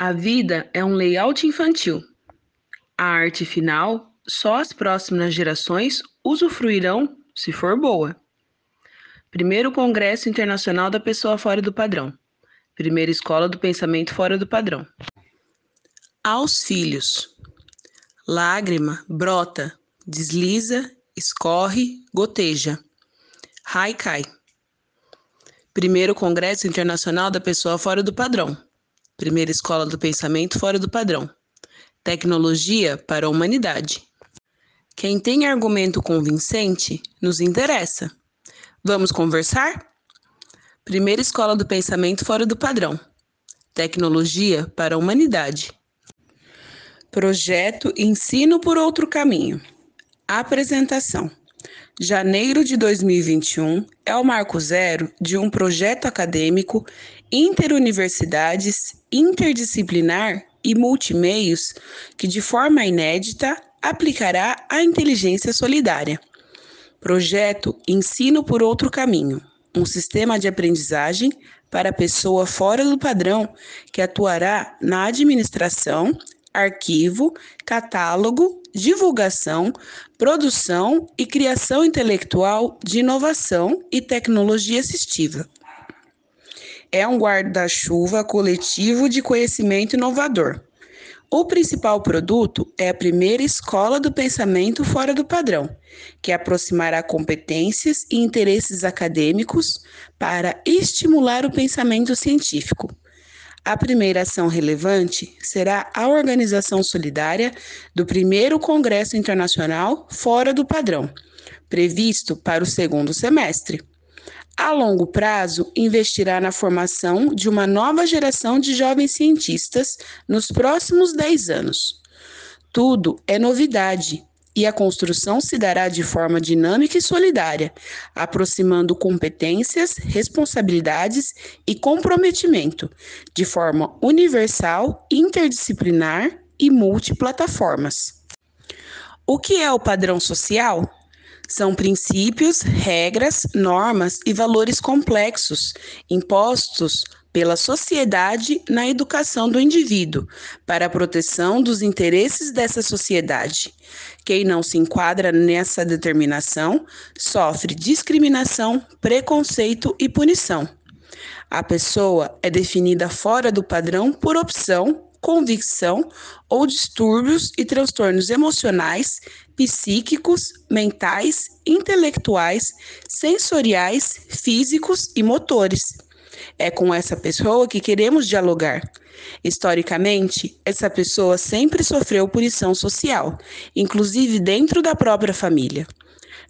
A vida é um layout infantil. A arte final, só as próximas gerações usufruirão se for boa. Primeiro Congresso Internacional da Pessoa Fora do Padrão. Primeira Escola do Pensamento Fora do Padrão. Aos filhos. Lágrima brota, desliza, escorre, goteja. Haikai. Primeiro Congresso Internacional da Pessoa Fora do Padrão. Primeira Escola do Pensamento Fora do Padrão. Tecnologia para a Humanidade. Quem tem argumento convincente nos interessa. Vamos conversar? Primeira Escola do Pensamento Fora do Padrão. Tecnologia para a Humanidade. Projeto Ensino por Outro Caminho. Apresentação. Janeiro de 2021 é o marco zero de um projeto acadêmico interuniversidades, interdisciplinar e multimeios que, de forma inédita, aplicará a inteligência solidária. Projeto Ensino por Outro Caminho um sistema de aprendizagem para pessoa fora do padrão que atuará na administração, arquivo, catálogo, divulgação, produção e criação intelectual de inovação e tecnologia assistiva. É um guarda-chuva coletivo de conhecimento inovador. O principal produto é a primeira escola do pensamento fora do padrão, que aproximará competências e interesses acadêmicos para estimular o pensamento científico a primeira ação relevante será a organização solidária do primeiro Congresso Internacional Fora do Padrão, previsto para o segundo semestre. A longo prazo, investirá na formação de uma nova geração de jovens cientistas nos próximos 10 anos. Tudo é novidade e a construção se dará de forma dinâmica e solidária, aproximando competências, responsabilidades e comprometimento, de forma universal, interdisciplinar e multiplataformas. O que é o padrão social? São princípios, regras, normas e valores complexos impostos pela sociedade na educação do indivíduo, para a proteção dos interesses dessa sociedade. Quem não se enquadra nessa determinação sofre discriminação, preconceito e punição. A pessoa é definida fora do padrão por opção, convicção ou distúrbios e transtornos emocionais, psíquicos, mentais, intelectuais, sensoriais, físicos e motores. É com essa pessoa que queremos dialogar. Historicamente, essa pessoa sempre sofreu punição social, inclusive dentro da própria família.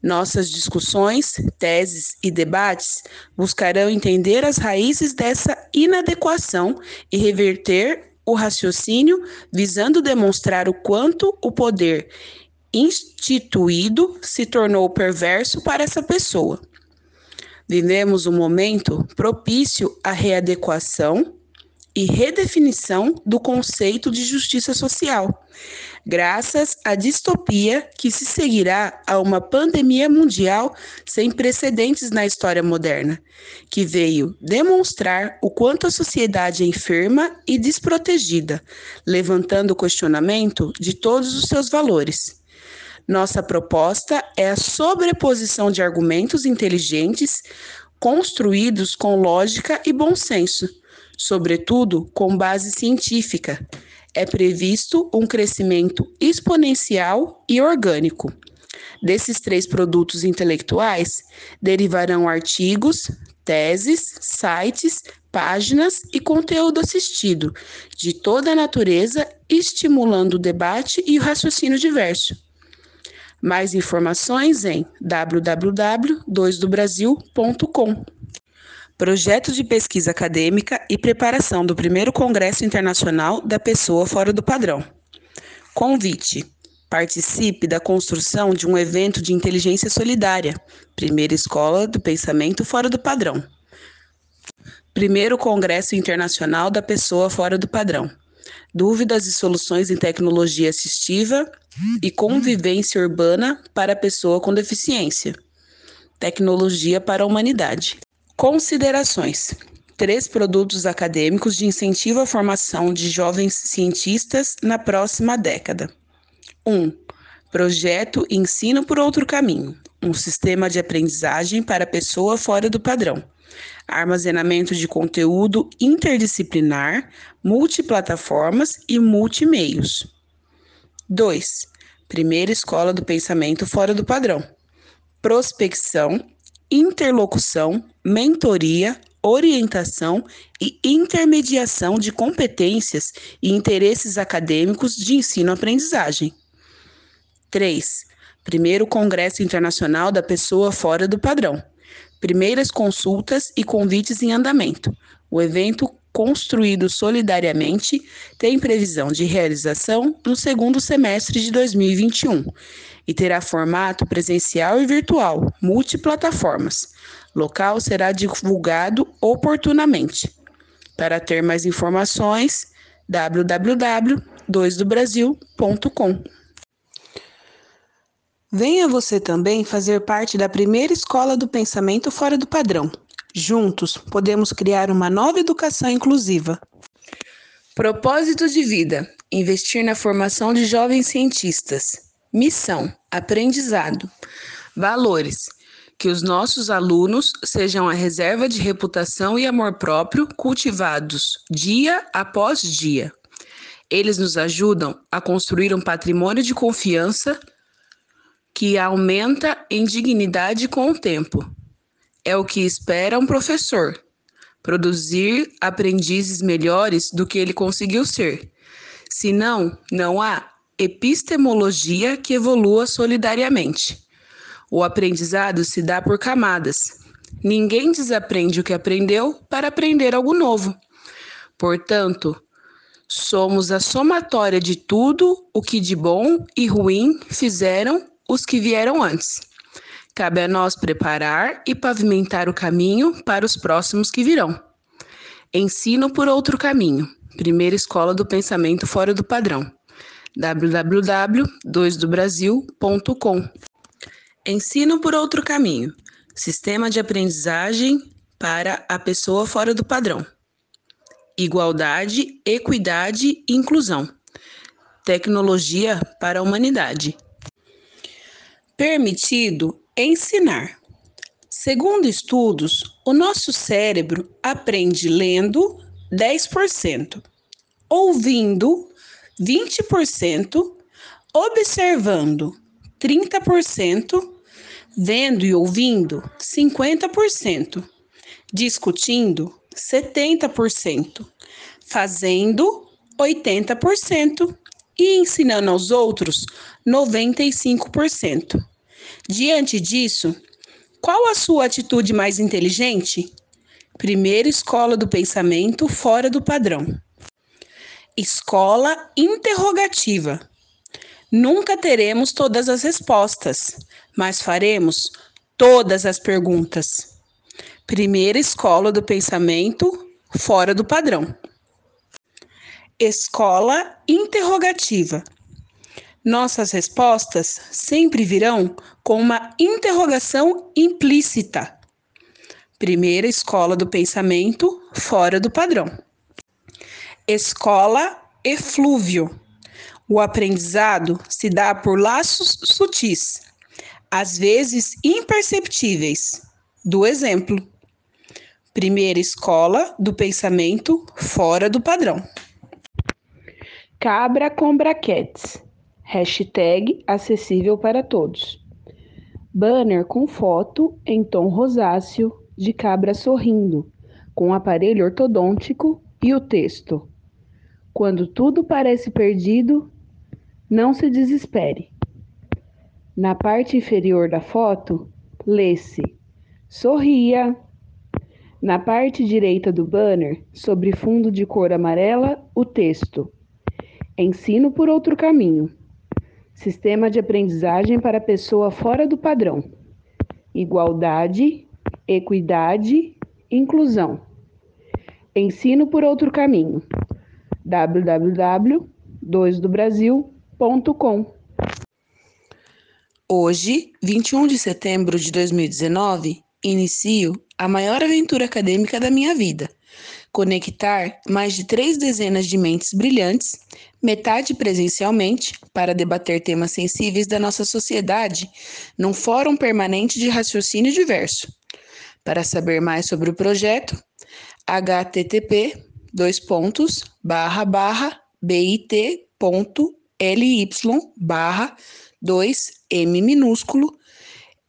Nossas discussões, teses e debates buscarão entender as raízes dessa inadequação e reverter o raciocínio, visando demonstrar o quanto o poder instituído se tornou perverso para essa pessoa. Vivemos um momento propício à readequação e redefinição do conceito de justiça social, graças à distopia que se seguirá a uma pandemia mundial sem precedentes na história moderna, que veio demonstrar o quanto a sociedade é enferma e desprotegida, levantando o questionamento de todos os seus valores. Nossa proposta é a sobreposição de argumentos inteligentes construídos com lógica e bom senso, sobretudo com base científica. É previsto um crescimento exponencial e orgânico. Desses três produtos intelectuais derivarão artigos, teses, sites, páginas e conteúdo assistido, de toda a natureza, estimulando o debate e o raciocínio diverso. Mais informações em www.2dobrasil.com. Projeto de pesquisa acadêmica e preparação do primeiro Congresso Internacional da Pessoa Fora do Padrão. Convite. Participe da construção de um evento de inteligência solidária, primeira escola do pensamento fora do padrão. Primeiro Congresso Internacional da Pessoa Fora do Padrão. Dúvidas e soluções em tecnologia assistiva e convivência urbana para a pessoa com deficiência. Tecnologia para a humanidade. Considerações. três produtos acadêmicos de incentivo à formação de jovens cientistas na próxima década. 1. Um, projeto Ensino por Outro Caminho um sistema de aprendizagem para pessoa fora do padrão. Armazenamento de conteúdo interdisciplinar, multiplataformas e multimeios. 2. Primeira escola do pensamento fora do padrão. Prospecção, interlocução, mentoria, orientação e intermediação de competências e interesses acadêmicos de ensino-aprendizagem. 3. Primeiro Congresso Internacional da Pessoa Fora do Padrão. Primeiras consultas e convites em andamento. O evento, construído solidariamente, tem previsão de realização no segundo semestre de 2021 e terá formato presencial e virtual, multiplataformas. Local será divulgado oportunamente. Para ter mais informações, www.2dobrasil.com. Venha você também fazer parte da primeira escola do pensamento fora do padrão. Juntos, podemos criar uma nova educação inclusiva. Propósito de vida: investir na formação de jovens cientistas. Missão: aprendizado. Valores: que os nossos alunos sejam a reserva de reputação e amor próprio cultivados dia após dia. Eles nos ajudam a construir um patrimônio de confiança que aumenta em dignidade com o tempo. É o que espera um professor: produzir aprendizes melhores do que ele conseguiu ser. Senão, não há epistemologia que evolua solidariamente. O aprendizado se dá por camadas. Ninguém desaprende o que aprendeu para aprender algo novo. Portanto, somos a somatória de tudo o que de bom e ruim fizeram os que vieram antes. Cabe a nós preparar e pavimentar o caminho para os próximos que virão. Ensino por outro caminho. Primeira escola do pensamento fora do padrão. www.2dobrasil.com. Ensino por outro caminho. Sistema de aprendizagem para a pessoa fora do padrão. Igualdade, equidade e inclusão. Tecnologia para a humanidade. Permitido ensinar. Segundo estudos, o nosso cérebro aprende lendo 10%, ouvindo 20%, observando 30%, vendo e ouvindo 50%, discutindo 70%, fazendo 80% e ensinando aos outros 95%. Diante disso, qual a sua atitude mais inteligente? Primeira escola do pensamento fora do padrão. Escola interrogativa. Nunca teremos todas as respostas, mas faremos todas as perguntas. Primeira escola do pensamento fora do padrão. Escola interrogativa. Nossas respostas sempre virão com uma interrogação implícita. Primeira escola do pensamento fora do padrão. Escola eflúvio. O aprendizado se dá por laços sutis, às vezes imperceptíveis. Do exemplo. Primeira escola do pensamento fora do padrão. Cabra com braquetes. Hashtag acessível para todos. Banner com foto em tom rosáceo de cabra sorrindo, com aparelho ortodôntico e o texto: Quando tudo parece perdido, não se desespere. Na parte inferior da foto, lê-se: Sorria. Na parte direita do banner, sobre fundo de cor amarela, o texto: Ensino por outro caminho. Sistema de aprendizagem para pessoa fora do padrão. Igualdade, equidade, inclusão. Ensino por outro caminho. www.2dobrasil.com Hoje, 21 de setembro de 2019, inicio a maior aventura acadêmica da minha vida, conectar mais de três dezenas de mentes brilhantes, metade presencialmente, para debater temas sensíveis da nossa sociedade, num fórum permanente de raciocínio diverso. Para saber mais sobre o projeto, http dois pontos barra barra bit.ly barra 2m minúsculo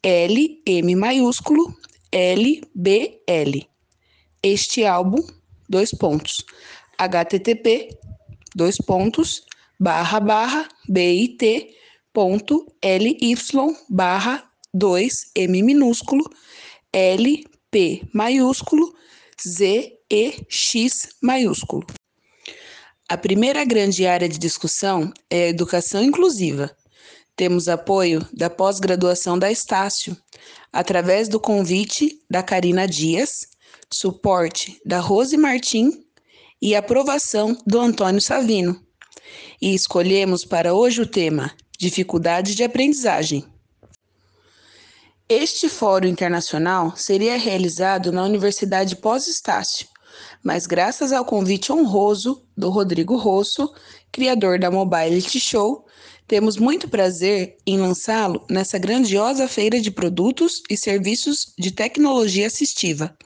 L M maiúsculo L B L. Este álbum dois pontos http dois pontos barra barra bit ponto ly barra 2 m minúsculo l p maiúsculo z e x maiúsculo. A primeira grande área de discussão é a educação inclusiva. Temos apoio da pós-graduação da Estácio, através do convite da Karina Dias, suporte da Rose Martim e aprovação do Antônio Savino. E escolhemos para hoje o tema Dificuldades de aprendizagem. Este fórum internacional seria realizado na Universidade Pós-Estácio, mas graças ao convite honroso do Rodrigo Rosso, criador da Mobility Show, temos muito prazer em lançá-lo nessa grandiosa feira de produtos e serviços de tecnologia assistiva,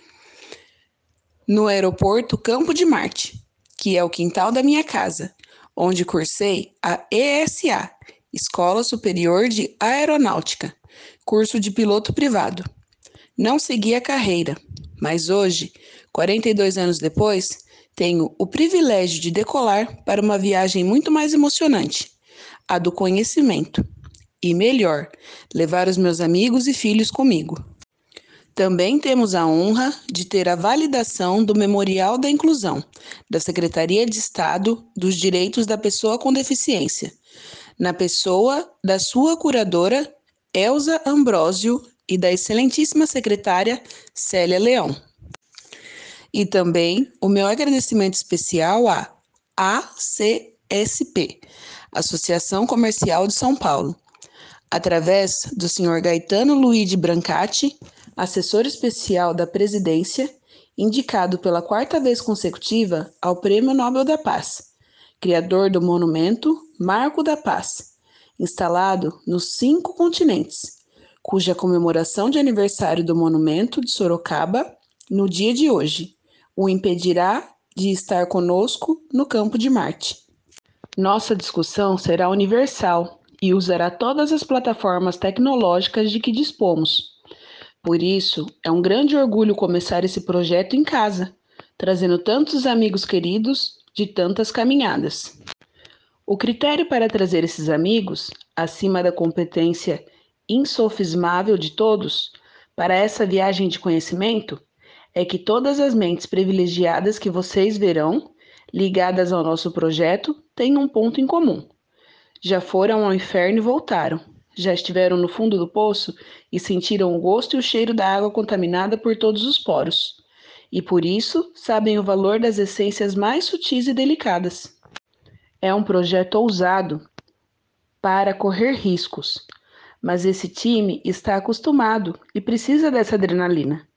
no aeroporto Campo de Marte, que é o quintal da minha casa, onde cursei a ESA, Escola Superior de Aeronáutica, curso de piloto privado. Não segui a carreira, mas hoje, 42 anos depois, tenho o privilégio de decolar para uma viagem muito mais emocionante, a do conhecimento. E melhor, levar os meus amigos e filhos comigo. Também temos a honra de ter a validação do Memorial da Inclusão, da Secretaria de Estado dos Direitos da Pessoa com Deficiência, na pessoa da sua curadora, Elza Ambrósio, e da excelentíssima secretária Célia Leão. E também o meu agradecimento especial à ACSP, Associação Comercial de São Paulo, através do senhor Gaetano Luigi Brancati, assessor especial da presidência, indicado pela quarta vez consecutiva ao Prêmio Nobel da Paz, criador do monumento Marco da Paz, instalado nos cinco continentes, cuja comemoração de aniversário do monumento de Sorocaba, no dia de hoje, o impedirá de estar conosco no campo de Marte. Nossa discussão será universal e usará todas as plataformas tecnológicas de que dispomos por isso, é um grande orgulho começar esse projeto em casa, trazendo tantos amigos queridos de tantas caminhadas. O critério para trazer esses amigos, acima da competência insofismável de todos, para essa viagem de conhecimento, é que todas as mentes privilegiadas que vocês verão, ligadas ao nosso projeto, têm um ponto em comum. Já foram ao inferno e voltaram já estiveram no fundo do poço e sentiram o gosto e o cheiro da água contaminada por todos os poros. E por isso sabem o valor das essências mais sutis e delicadas. É um projeto ousado para correr riscos, mas esse time está acostumado e precisa dessa adrenalina.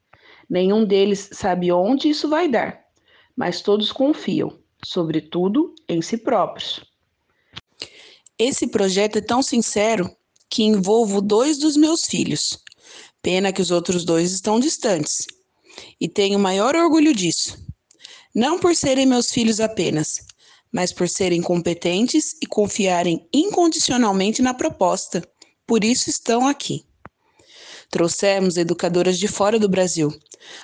Nenhum deles sabe onde isso vai dar, mas todos confiam, sobretudo em si próprios. Esse projeto é tão sincero que envolvo dois dos meus filhos. Pena que os outros dois estão distantes. E tenho maior orgulho disso. Não por serem meus filhos apenas, mas por serem competentes e confiarem incondicionalmente na proposta. Por isso estão aqui. Trouxemos educadoras de fora do Brasil,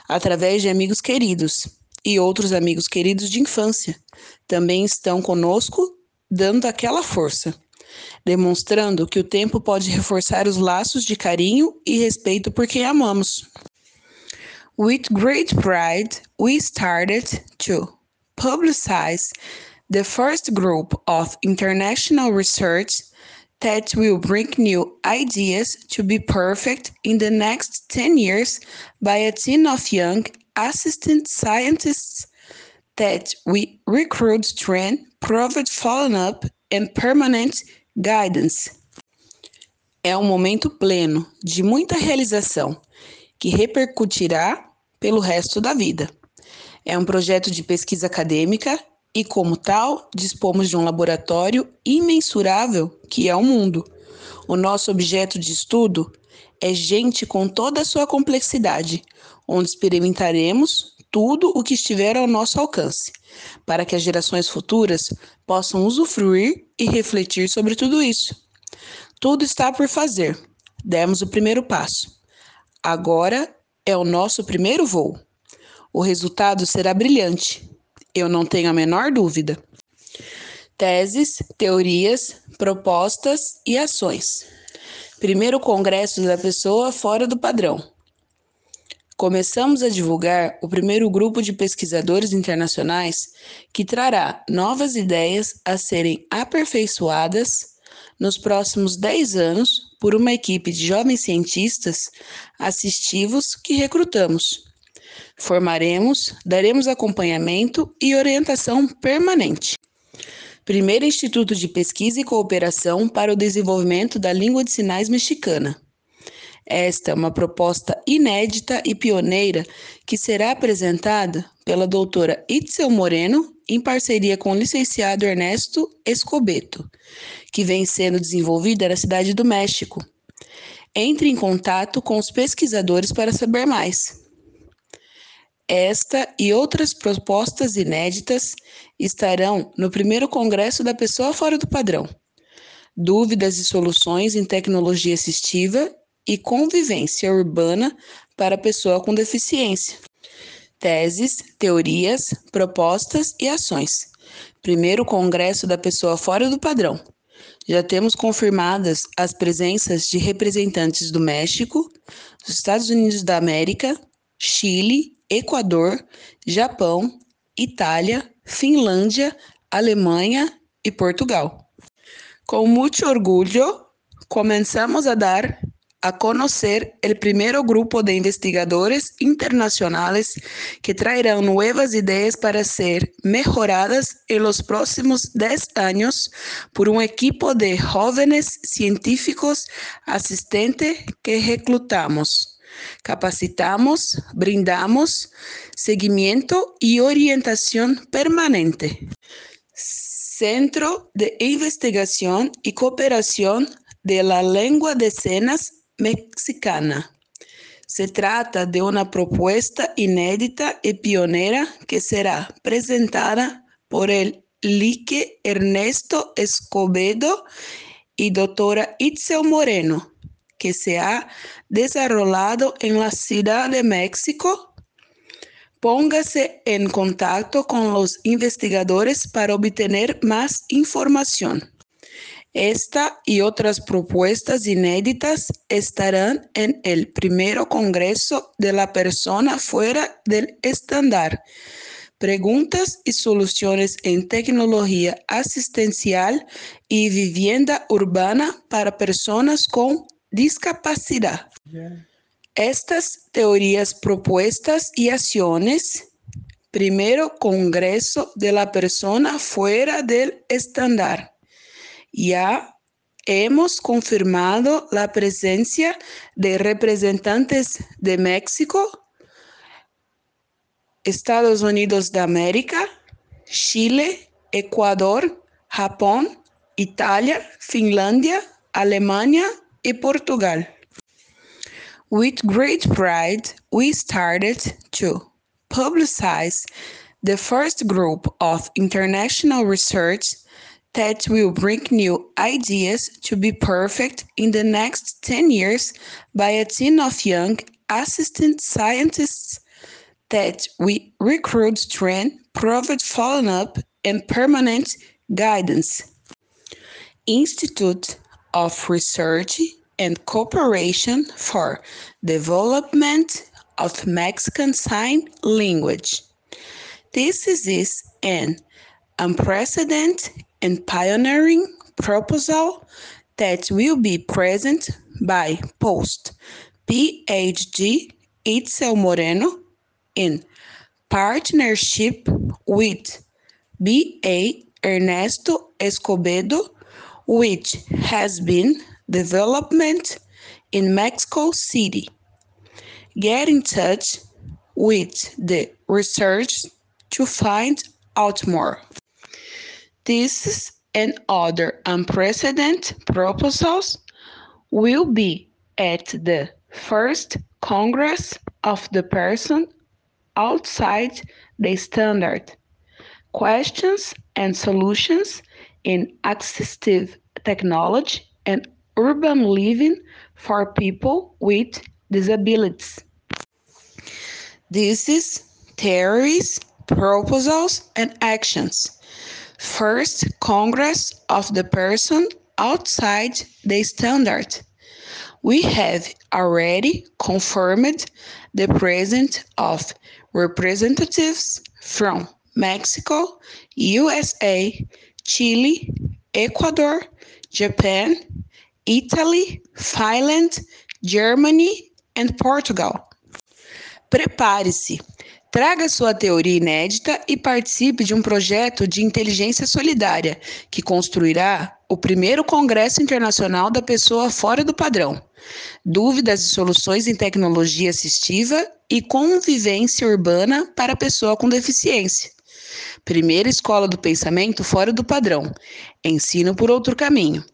através de amigos queridos e outros amigos queridos de infância. Também estão conosco, dando aquela força demonstrando que o tempo pode reforçar os laços de carinho e respeito por quem amamos. With great pride, we started to publicize the first group of international research that will bring new ideas to be perfect in the next 10 years by a team of young assistant scientists that we recruit, train, provide follow-up, and permanent Guidance é um momento pleno de muita realização que repercutirá pelo resto da vida. É um projeto de pesquisa acadêmica e, como tal, dispomos de um laboratório imensurável que é o mundo. O nosso objeto de estudo é gente com toda a sua complexidade, onde experimentaremos tudo o que estiver ao nosso alcance, para que as gerações futuras possam usufruir e refletir sobre tudo isso. Tudo está por fazer. Demos o primeiro passo. Agora é o nosso primeiro voo. O resultado será brilhante, eu não tenho a menor dúvida. Teses, teorias, propostas e ações. Primeiro Congresso da Pessoa Fora do Padrão. Começamos a divulgar o primeiro grupo de pesquisadores internacionais que trará novas ideias a serem aperfeiçoadas nos próximos 10 anos por uma equipe de jovens cientistas assistivos que recrutamos. Formaremos, daremos acompanhamento e orientação permanente. Primeiro Instituto de Pesquisa e Cooperação para o Desenvolvimento da Língua de Sinais Mexicana. Esta é uma proposta inédita e pioneira que será apresentada pela doutora Itzel Moreno em parceria com o licenciado Ernesto Escobeto, que vem sendo desenvolvida na cidade do México. Entre em contato com os pesquisadores para saber mais. Esta e outras propostas inéditas estarão no primeiro Congresso da Pessoa Fora do Padrão. Dúvidas e soluções em tecnologia assistiva e convivência urbana para a pessoa com deficiência. Teses, teorias, propostas e ações. Primeiro Congresso da Pessoa Fora do Padrão. Já temos confirmadas as presenças de representantes do México, dos Estados Unidos da América, Chile Equador, Japão, Itália, Finlândia, Alemanha e Portugal. Com muito orgulho, começamos a dar a conhecer o primeiro grupo de investigadores internacionais que trairão novas ideias para ser melhoradas em los próximos 10 anos por um equipo de jovens científicos assistentes que reclutamos. Capacitamos, brindamos seguimiento y orientación permanente. Centro de Investigación y Cooperación de la Lengua de Señas Mexicana. Se trata de una propuesta inédita y pionera que será presentada por el Lique Ernesto Escobedo y doctora Itzel Moreno, que se ha desarrollado en la Ciudad de México, póngase en contacto con los investigadores para obtener más información. Esta y otras propuestas inéditas estarán en el primero Congreso de la Persona Fuera del Estándar. Preguntas y soluciones en tecnología asistencial y vivienda urbana para personas con discapacidad. Estas teorías propuestas y acciones, primero Congreso de la Persona fuera del estándar. Ya hemos confirmado la presencia de representantes de México, Estados Unidos de América, Chile, Ecuador, Japón, Italia, Finlandia, Alemania e Portugal. With great pride, we started to publicize the first group of international research that will bring new ideas to be perfect in the next 10 years by a team of young assistant scientists that we recruit, train, provide follow-up, and permanent guidance. Institute of Research and Cooperation for Development of Mexican Sign Language. This is an unprecedented and pioneering proposal that will be present by post PhD Itzel Moreno in partnership with BA Ernesto Escobedo which has been development in Mexico City. Get in touch with the research to find out more. This and other unprecedented proposals will be at the first Congress of the Person Outside the Standard Questions and Solutions in Assistive Technology and Urban Living for People with Disabilities. This is theories, proposals, and actions. First Congress of the Person Outside the Standard. We have already confirmed the presence of representatives from Mexico, USA, Chile, Ecuador, Japan, Italy, Finland, Germany and Portugal. Prepare-se! Traga sua teoria inédita e participe de um projeto de inteligência solidária que construirá o primeiro Congresso Internacional da Pessoa Fora do Padrão. Dúvidas e soluções em tecnologia assistiva e convivência urbana para a pessoa com deficiência. Primeira Escola do Pensamento Fora do Padrão. Ensino por outro caminho.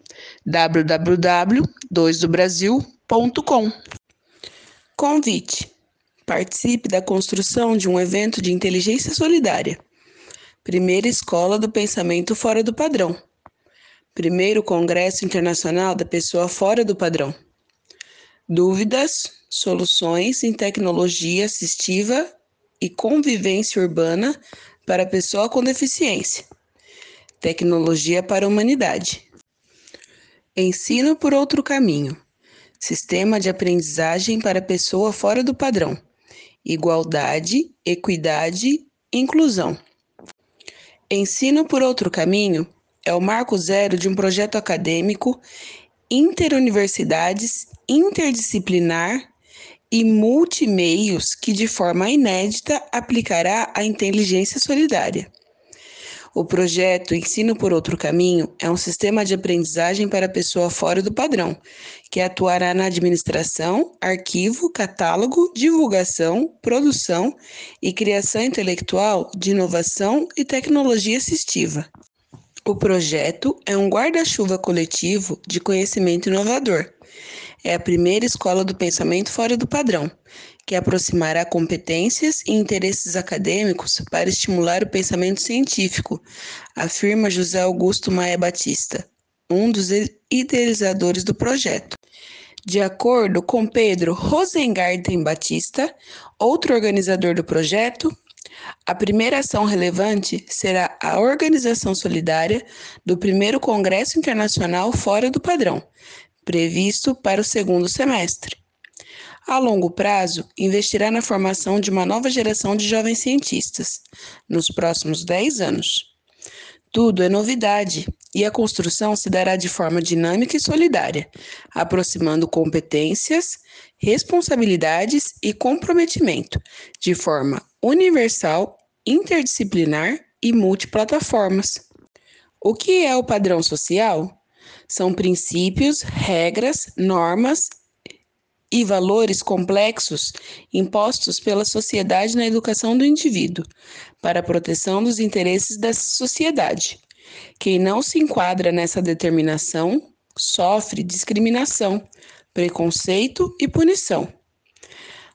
www.2dobrasil.com Convite. Participe da construção de um evento de inteligência solidária. Primeira Escola do Pensamento Fora do Padrão. Primeiro Congresso Internacional da Pessoa Fora do Padrão. Dúvidas, soluções em tecnologia assistiva e convivência urbana para a pessoa com deficiência. Tecnologia para a humanidade. Ensino por outro caminho. Sistema de aprendizagem para a pessoa fora do padrão igualdade, equidade, inclusão. Ensino por outro caminho é o marco zero de um projeto acadêmico interuniversidades, interdisciplinar e multimeios que, de forma inédita, aplicará a inteligência solidária. O projeto Ensino por Outro Caminho é um sistema de aprendizagem para pessoa fora do padrão, que atuará na administração, arquivo, catálogo, divulgação, produção e criação intelectual de inovação e tecnologia assistiva. O projeto é um guarda-chuva coletivo de conhecimento inovador. É a primeira escola do pensamento fora do padrão, que aproximará competências e interesses acadêmicos para estimular o pensamento científico, afirma José Augusto Maia Batista, um dos idealizadores do projeto. De acordo com Pedro Rosengarten Batista, outro organizador do projeto, a primeira ação relevante será a organização solidária do primeiro Congresso Internacional Fora do Padrão, previsto para o segundo semestre. A longo prazo, investirá na formação de uma nova geração de jovens cientistas, nos próximos 10 anos. Tudo é novidade e a construção se dará de forma dinâmica e solidária, aproximando competências, responsabilidades e comprometimento, de forma universal, interdisciplinar e multiplataformas. O que é o padrão social? São princípios, regras, normas e valores complexos impostos pela sociedade na educação do indivíduo, para a proteção dos interesses dessa sociedade. Quem não se enquadra nessa determinação sofre discriminação, preconceito e punição.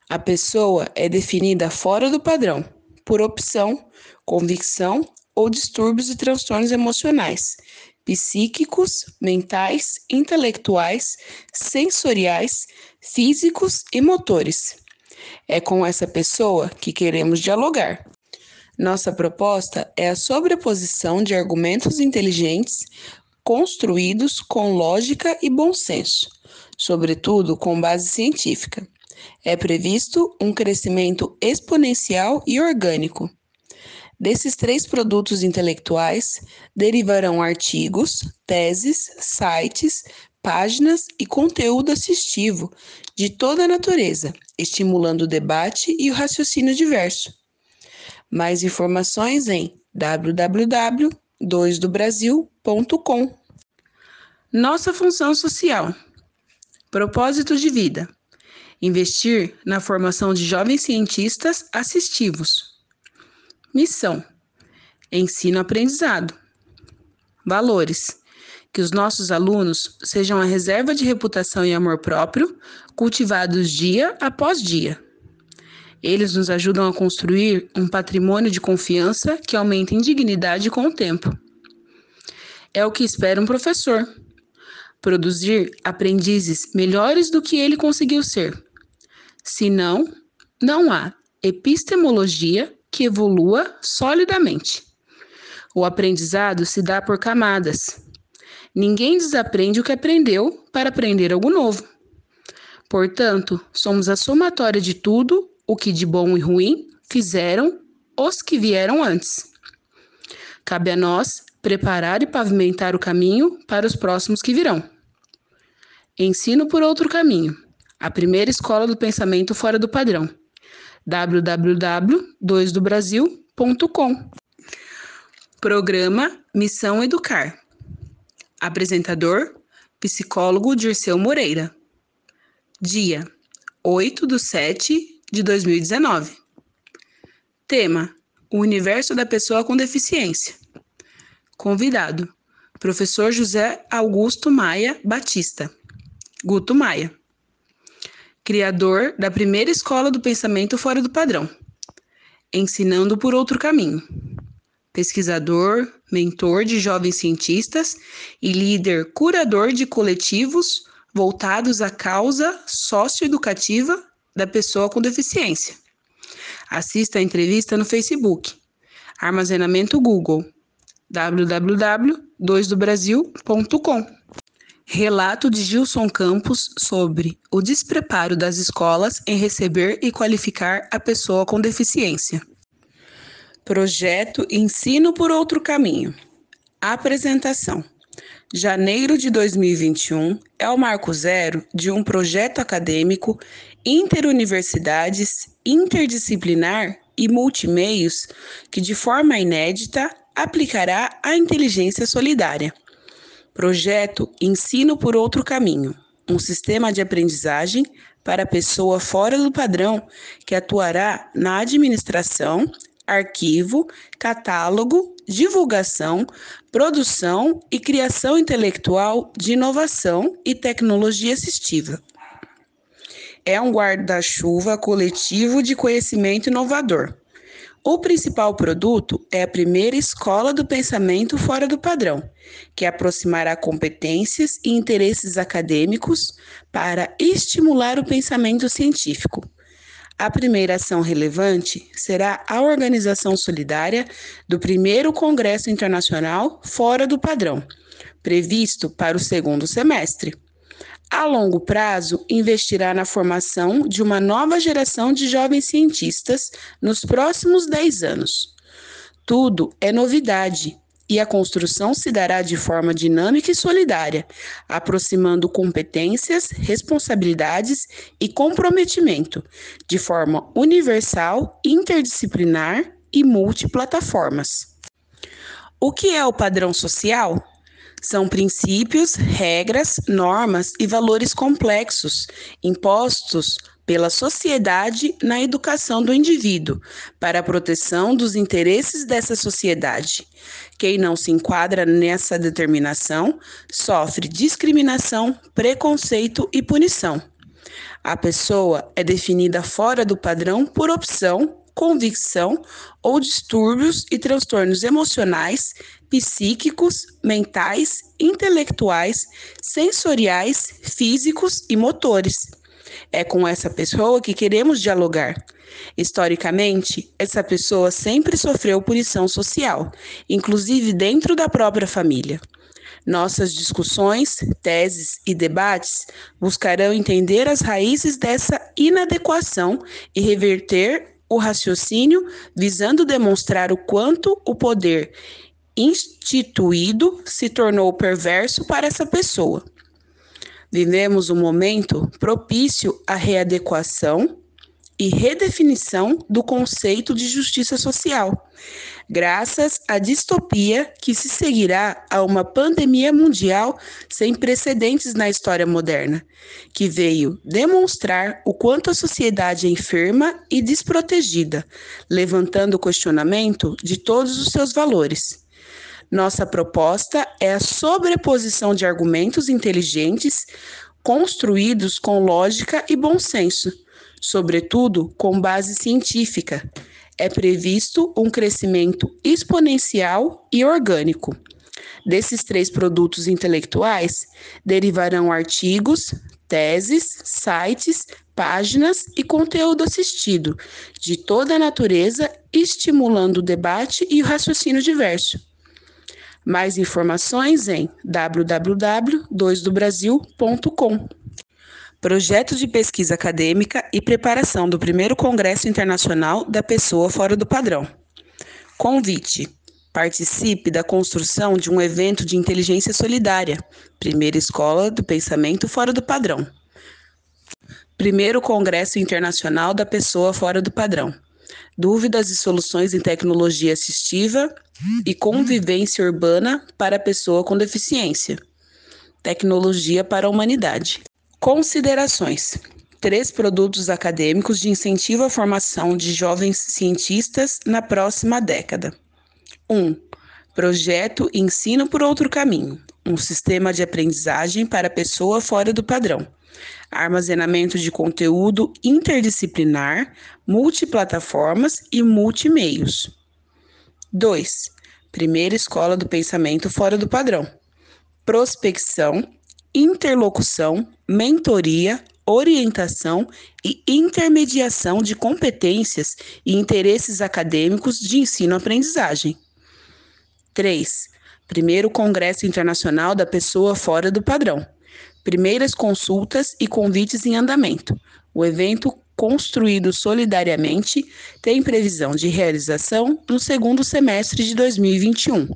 A pessoa é definida fora do padrão, por opção, convicção ou distúrbios e transtornos emocionais, psíquicos, mentais, intelectuais, sensoriais, físicos e motores. É com essa pessoa que queremos dialogar. Nossa proposta é a sobreposição de argumentos inteligentes construídos com lógica e bom senso, sobretudo com base científica. É previsto um crescimento exponencial e orgânico. Desses três produtos intelectuais derivarão artigos, teses, sites, páginas e conteúdo assistivo de toda a natureza, estimulando o debate e o raciocínio diverso. Mais informações em www.2dobrasil.com. Nossa função social. Propósito de vida Investir na formação de jovens cientistas assistivos. Missão: ensino-aprendizado. Valores: que os nossos alunos sejam a reserva de reputação e amor próprio, cultivados dia após dia. Eles nos ajudam a construir um patrimônio de confiança que aumenta em dignidade com o tempo. É o que espera um professor: produzir aprendizes melhores do que ele conseguiu ser. Senão, não há epistemologia que evolua solidamente. O aprendizado se dá por camadas. Ninguém desaprende o que aprendeu para aprender algo novo. Portanto, somos a somatória de tudo o que de bom e ruim fizeram os que vieram antes. Cabe a nós preparar e pavimentar o caminho para os próximos que virão. Ensino por outro caminho. A primeira escola do pensamento fora do padrão. www.2dobrasil.com Programa Missão Educar. Apresentador: Psicólogo Dirceu Moreira. Dia: 8 de 7 de 2019. Tema: O universo da pessoa com deficiência. Convidado: Professor José Augusto Maia Batista. Guto Maia. Criador da primeira escola do pensamento fora do padrão. Ensinando por outro caminho. Pesquisador, mentor de jovens cientistas e líder curador de coletivos voltados à causa socioeducativa da pessoa com deficiência. Assista a entrevista no Facebook. Armazenamento Google www.2dobrasil.com. Relato de Gilson Campos sobre o despreparo das escolas em receber e qualificar a pessoa com deficiência. Projeto Ensino por Outro Caminho. Apresentação. Janeiro de 2021 é o marco zero de um projeto acadêmico interuniversidades, interdisciplinar e multimeios que, de forma inédita, aplicará a inteligência solidária. Projeto Ensino por Outro Caminho um sistema de aprendizagem para pessoa fora do padrão que atuará na administração, arquivo, catálogo, divulgação, produção e criação intelectual de inovação e tecnologia assistiva. É um guarda-chuva coletivo de conhecimento inovador o principal produto é a primeira escola do pensamento fora do padrão, que aproximará competências e interesses acadêmicos para estimular o pensamento científico. A primeira ação relevante será a organização solidária do primeiro Congresso Internacional Fora do Padrão, previsto para o segundo semestre. A longo prazo, investirá na formação de uma nova geração de jovens cientistas nos próximos 10 anos. Tudo é novidade e a construção se dará de forma dinâmica e solidária, aproximando competências, responsabilidades e comprometimento de forma universal, interdisciplinar e multiplataformas. O que é o padrão social? São princípios, regras, normas e valores complexos impostos pela sociedade na educação do indivíduo, para a proteção dos interesses dessa sociedade. Quem não se enquadra nessa determinação sofre discriminação, preconceito e punição. A pessoa é definida fora do padrão por opção convicção ou distúrbios e transtornos emocionais, psíquicos, mentais, intelectuais, sensoriais, físicos e motores. É com essa pessoa que queremos dialogar. Historicamente, essa pessoa sempre sofreu punição social, inclusive dentro da própria família. Nossas discussões, teses e debates buscarão entender as raízes dessa inadequação e reverter o raciocínio visando demonstrar o quanto o poder instituído se tornou perverso para essa pessoa. Vivemos um momento propício à readequação e redefinição do conceito de justiça social. graças à distopia que se seguirá a uma pandemia mundial sem precedentes na história moderna, que veio demonstrar o quanto a sociedade é enferma e desprotegida, levantando o questionamento de todos os seus valores. Nossa proposta é a sobreposição de argumentos inteligentes construídos com lógica e bom senso, sobretudo com base científica é previsto um crescimento exponencial e orgânico. Desses três produtos intelectuais derivarão artigos, teses, sites, páginas e conteúdo assistido de toda a natureza, estimulando o debate e o raciocínio diverso. Mais informações em www.2dobrasil.com. Projeto de pesquisa acadêmica e preparação do primeiro Congresso Internacional da Pessoa Fora do Padrão. Convite: participe da construção de um evento de inteligência solidária, primeira escola do pensamento fora do padrão. Primeiro Congresso Internacional da Pessoa Fora do Padrão. Dúvidas e soluções em tecnologia assistiva e convivência urbana para a pessoa com deficiência. Tecnologia para a humanidade. Considerações: três produtos acadêmicos de incentivo à formação de jovens cientistas na próxima década. 1. Um, projeto Ensino por Outro Caminho um sistema de aprendizagem para pessoa fora do padrão. Armazenamento de conteúdo interdisciplinar, multiplataformas e multimeios. 2. Primeira escola do pensamento fora do padrão. Prospecção, interlocução, mentoria, orientação e intermediação de competências e interesses acadêmicos de ensino-aprendizagem. 3. Primeiro Congresso Internacional da Pessoa Fora do Padrão. Primeiras consultas e convites em andamento. O evento, construído solidariamente, tem previsão de realização no segundo semestre de 2021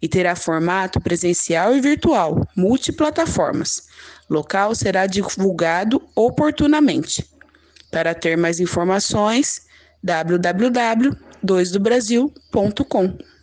e terá formato presencial e virtual, multiplataformas. Local será divulgado oportunamente. Para ter mais informações, www.2dobrasil.com.